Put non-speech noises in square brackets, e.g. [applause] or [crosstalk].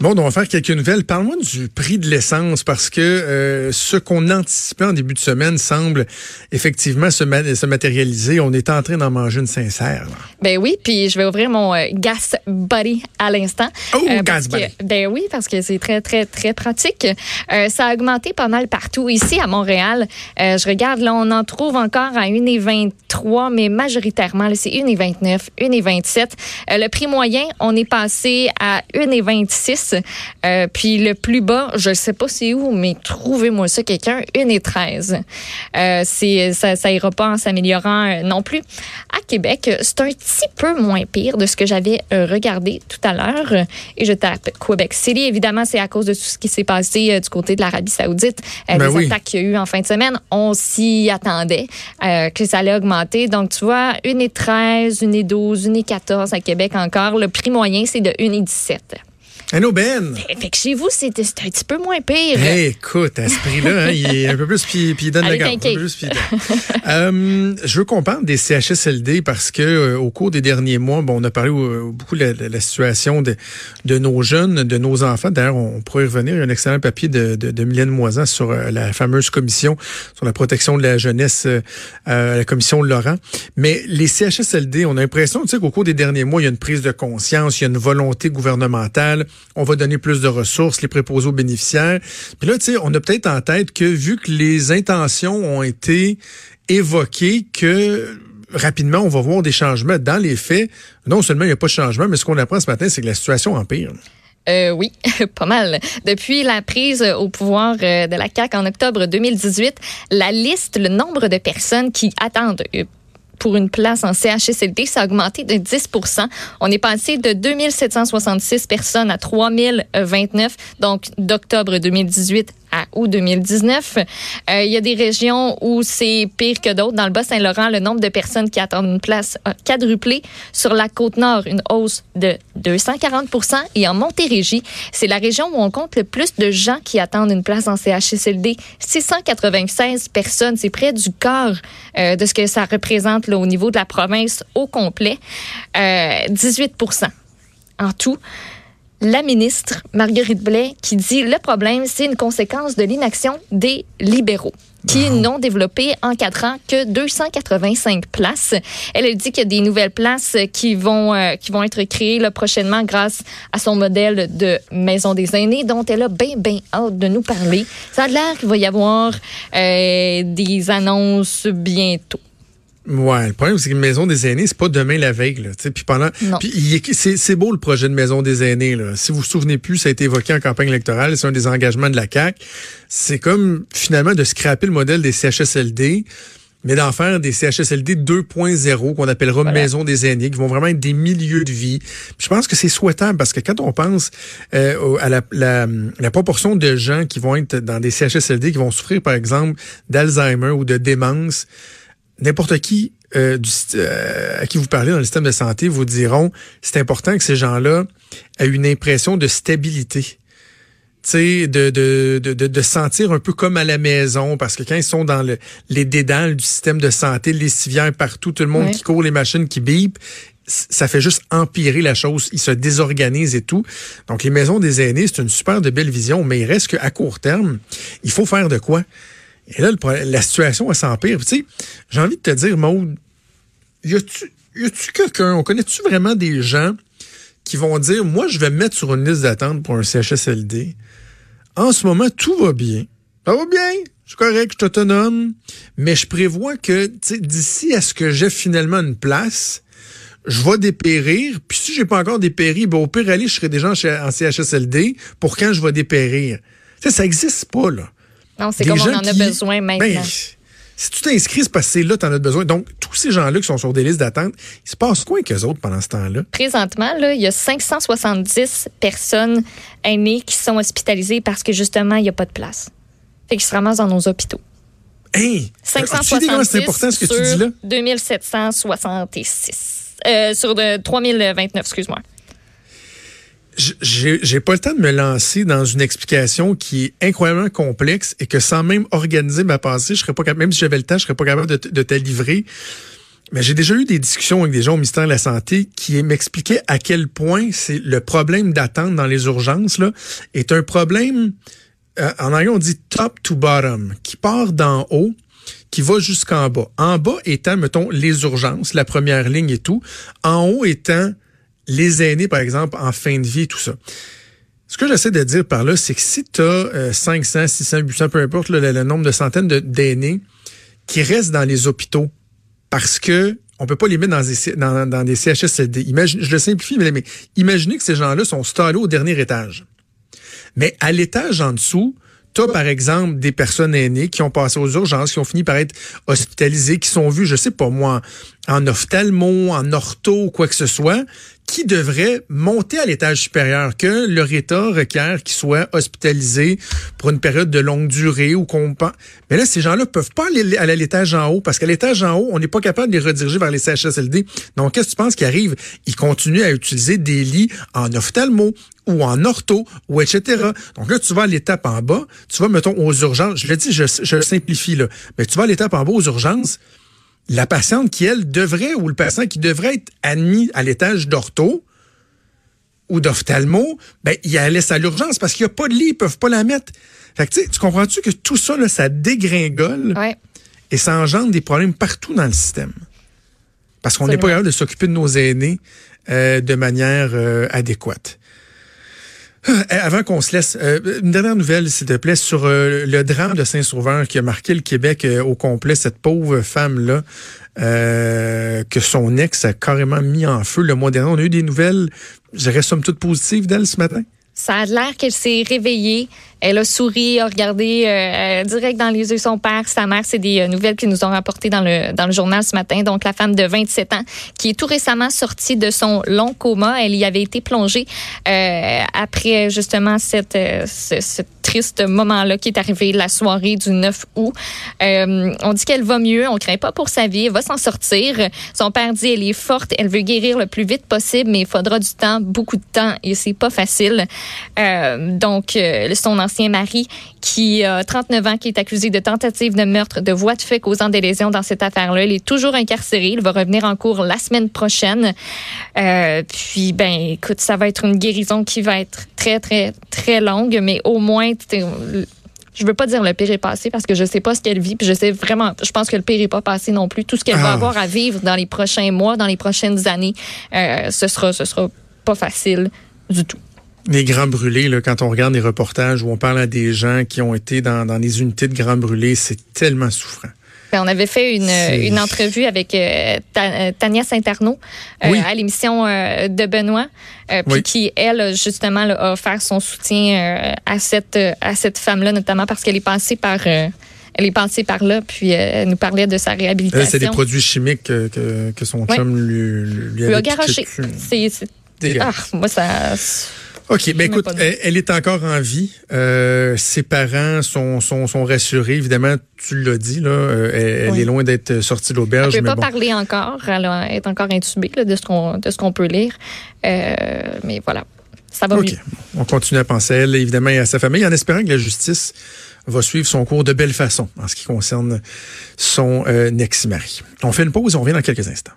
Bon, on va faire quelques nouvelles. Parle-moi du prix de l'essence parce que euh, ce qu'on anticipait en début de semaine semble effectivement se, se matérialiser. On est en train d'en manger une sincère. Ben oui, puis je vais ouvrir mon euh, Gas Buddy à l'instant. Oh, euh, Gas Buddy. Ben oui, parce que c'est très, très, très pratique. ça a augmenté pas mal partout. Ici, à Montréal, je regarde, là, on en trouve encore à 1,23, mais majoritairement, c'est 1,29, 1,27. le prix moyen, on est passé à 1,26. Euh, puis le plus bas, je ne sais pas c'est où, mais trouvez-moi ça quelqu'un, 1 et 13. Euh, c'est, ça, ça ira pas en s'améliorant euh, non plus. À Québec, c'est un petit peu moins pire de ce que j'avais regardé tout à l'heure. Et je tape Québec City. Évidemment, c'est à cause de tout ce qui s'est passé du côté de l'Arabie Saoudite, les ben attaques qu'il y a eu en fin de semaine. On s'y attendait que ça allait augmenter. Donc, tu vois, 1 et 13, 1 et 12, 1 et 14 à Québec encore. Le prix moyen, c'est de 1 et 17. Un aubaine. Fait que chez vous, c'est un petit peu moins pire. écoute, à ce prix-là, hein, il est un peu plus, puis, puis il donne la garde. euh, je veux qu'on parle des CHSLD parce que euh, au cours des derniers mois, bon, on a parlé euh, beaucoup de la, situation de, de, nos jeunes, de nos enfants. D'ailleurs, on pourrait y revenir. Il y a un excellent papier de, de, de Mylène Moisan sur euh, la fameuse commission sur la protection de la jeunesse, la commission Laurent. Mais les CHSLD, on a l'impression, tu sais, qu'au cours des derniers mois, il y a une prise de conscience, il y a une volonté gouvernementale on va donner plus de ressources, les préposés aux bénéficiaires. Puis là, tu sais, on a peut-être en tête que vu que les intentions ont été évoquées, que rapidement, on va voir des changements. Dans les faits, non seulement il n'y a pas de changement, mais ce qu'on apprend ce matin, c'est que la situation empire. Euh, oui, [laughs] pas mal. Depuis la prise au pouvoir euh, de la CAQ en octobre 2018, la liste, le nombre de personnes qui attendent euh, pour une place en CHSLD, ça a augmenté de 10% On est passé de 2766 personnes à 3029, donc d'octobre 2018 à août 2019. Euh, il y a des régions où c'est pire que d'autres. Dans le Bas-Saint-Laurent, le nombre de personnes qui attendent une place a quadruplé. Sur la Côte-Nord, une hausse de 240% Et en Montérégie, c'est la région où on compte le plus de gens qui attendent une place en CHSLD. 696 personnes, c'est près du quart euh, de ce que ça représente au niveau de la province au complet. Euh, 18% en tout la ministre Marguerite Blais qui dit le problème, c'est une conséquence de l'inaction des libéraux qui n'ont développé en quatre ans que 285 places. Elle a dit qu'il y a des nouvelles places qui vont euh, qui vont être créées là, prochainement grâce à son modèle de maison des aînés dont elle a bien bien hâte de nous parler. Ça a l'air qu'il va y avoir euh, des annonces bientôt. Ouais, le problème, c'est que Maison des aînés, c'est pas demain la veille. Là, puis pendant, puis c'est beau le projet de Maison des aînés. Là. Si vous vous souvenez plus, ça a été évoqué en campagne électorale, c'est un des engagements de la CAQ. C'est comme finalement de scraper le modèle des CHSLD, mais d'en faire des CHSLD 2.0 qu'on appellera Maison des aînés, qui vont vraiment être des milieux de vie. je pense que c'est souhaitable parce que quand on pense euh, à la, la, la, proportion de gens qui vont être dans des CHSLD, qui vont souffrir par exemple d'Alzheimer ou de démence, n'importe qui euh, du, euh, à qui vous parlez dans le système de santé vous diront c'est important que ces gens-là aient une impression de stabilité. De, de, de, de, sentir un peu comme à la maison, parce que quand ils sont dans le, les dédales du système de santé, les civières partout, tout le monde qui court, les machines qui bipent, ça fait juste empirer la chose. Ils se désorganisent et tout. Donc, les maisons des aînés, c'est une super de belle vision, mais il reste qu'à court terme, il faut faire de quoi? Et là, la situation, elle s'empire. Tu sais, j'ai envie de te dire, Maude, y a-tu quelqu'un, on connaît-tu vraiment des gens qui vont dire, moi, je vais me mettre sur une liste d'attente pour un CHSLD. En ce moment, tout va bien. Ça va bien. Je suis correct, je suis autonome. Mais je prévois que d'ici à ce que j'ai finalement une place, je vais dépérir. Puis si j'ai pas encore dépéri, ben, au pire aller, je serai déjà en CHSLD pour quand je vais dépérir. sais, ça n'existe pas, là. Non, c'est comme on en a besoin maintenant. Ben, si tu t'inscris, c'est parce que c'est là tu en as besoin. Donc, tous ces gens-là qui sont sur des listes d'attente, il se passe quoi avec eux autres pendant ce temps-là? Présentement, là, il y a 570 personnes aînées qui sont hospitalisées parce que justement, il n'y a pas de place. Fait qu'ils se ramassent dans nos hôpitaux. Hey! 570 c'est important ce que tu dis là? 2766. Euh, sur de 3029, excuse-moi j'ai pas le temps de me lancer dans une explication qui est incroyablement complexe et que sans même organiser ma pensée, je serais pas capable, même si j'avais le temps, je serais pas capable de, te livrer. Mais j'ai déjà eu des discussions avec des gens au ministère de la Santé qui m'expliquaient à quel point c'est le problème d'attente dans les urgences là, est un problème, euh, en anglais on dit top to bottom, qui part d'en haut, qui va jusqu'en bas. En bas étant, mettons, les urgences, la première ligne et tout. En haut étant les aînés, par exemple, en fin de vie, tout ça. Ce que j'essaie de dire par là, c'est que si tu as 500, 600, 800, peu importe le, nombre de centaines d'aînés qui restent dans les hôpitaux parce que on peut pas les mettre dans des, dans, des CHSLD. Je le simplifie, mais, imaginez que ces gens-là sont stallés au dernier étage. Mais à l'étage en dessous, tu par exemple, des personnes aînées qui ont passé aux urgences, qui ont fini par être hospitalisées, qui sont vues, je sais pas moi, en ophtalmo, en ortho, quoi que ce soit, qui devraient monter à l'étage supérieur, que leur requiert qu'ils soient hospitalisés pour une période de longue durée ou qu'on... Mais là, ces gens-là peuvent pas aller à l'étage en haut, parce qu'à l'étage en haut, on n'est pas capable de les rediriger vers les CHSLD. Donc, qu'est-ce que tu penses qui arrive? Ils continuent à utiliser des lits en ophtalmo, ou en ortho, ou etc. Donc là, tu vas à l'étape en bas, tu vas, mettons, aux urgences. Je le dis, je, je simplifie, là. Mais tu vas à l'étape en bas aux urgences, la patiente qui, elle, devrait, ou le patient qui devrait être admis à l'étage d'ortho ou d'ophtalmo, ben, il la laisse à l'urgence parce qu'il n'y a pas de lit, ils peuvent pas la mettre. Fait que, tu comprends-tu que tout ça, là, ça dégringole et ça engendre des problèmes partout dans le système? Parce qu'on n'est pas capable de s'occuper de nos aînés euh, de manière euh, adéquate. Euh, avant qu'on se laisse, euh, une dernière nouvelle, s'il te plaît, sur euh, le drame de Saint-Sauveur qui a marqué le Québec au complet, cette pauvre femme-là, que son ex a carrément mis en feu le mois dernier. On a eu des nouvelles, je dirais, somme toute positives d'elle ce matin. Ça a l'air qu'elle s'est réveillée. Elle a souri, a regardé euh, direct dans les yeux son père, sa mère. C'est des euh, nouvelles qu'ils nous ont rapportées dans le, dans le journal ce matin. Donc, la femme de 27 ans qui est tout récemment sortie de son long coma. Elle y avait été plongée euh, après justement cette, ce, triste moment-là qui est arrivé la soirée du 9 août. on dit qu'elle va mieux. On craint pas pour sa vie. Elle va s'en sortir. Son père dit elle est forte. Elle veut guérir le plus vite possible, mais il faudra du temps, beaucoup de temps, et c'est pas facile. Donc, son ancien mari qui a 39 ans, qui est accusé de tentative de meurtre, de voie de fait causant des lésions dans cette affaire-là. Il est toujours incarcéré. Il va revenir en cours la semaine prochaine. Euh, puis, ben, écoute, ça va être une guérison qui va être très, très, très longue, mais au moins, je veux pas dire le pire est passé parce que je sais pas ce qu'elle vit, puis je sais vraiment, je pense que le pire est pas passé non plus. Tout ce qu'elle va ah. avoir à vivre dans les prochains mois, dans les prochaines années, euh, ce sera, ce sera pas facile du tout. Les grands brûlés, là, quand on regarde les reportages où on parle à des gens qui ont été dans, dans des unités de grands brûlés, c'est tellement souffrant. Ben, on avait fait une, une entrevue avec euh, euh, Tania Saint-Arnaud euh, à l'émission de Benoît, puis qui, elle, justement, a offert son soutien à cette, à cette femme-là, notamment parce qu'elle est passée par elle est passée par là, puis elle nous parlait de sa réhabilitation. C'est des produits chimiques que, que, son chum lui, lui, lui, a garoché. C'est, ah, moi, ça. OK, mais écoute, elle, est encore en vie. Euh, ses parents sont, sont, sont rassurés. Évidemment, tu l'as dit, là, euh, elle, est loin d'être sortie de l'auberge. Elle ne peut pas parler encore. Elle est encore intubée là, de ce qu'on de ce qu'on peut lire. Euh, mais voilà, ça va OK. On continue à penser à elle, évidemment, et à sa famille, en espérant que la justice va suivre son cours de belle façon en ce qui concerne son ex-mari. On fait une pause et on revient dans quelques instants.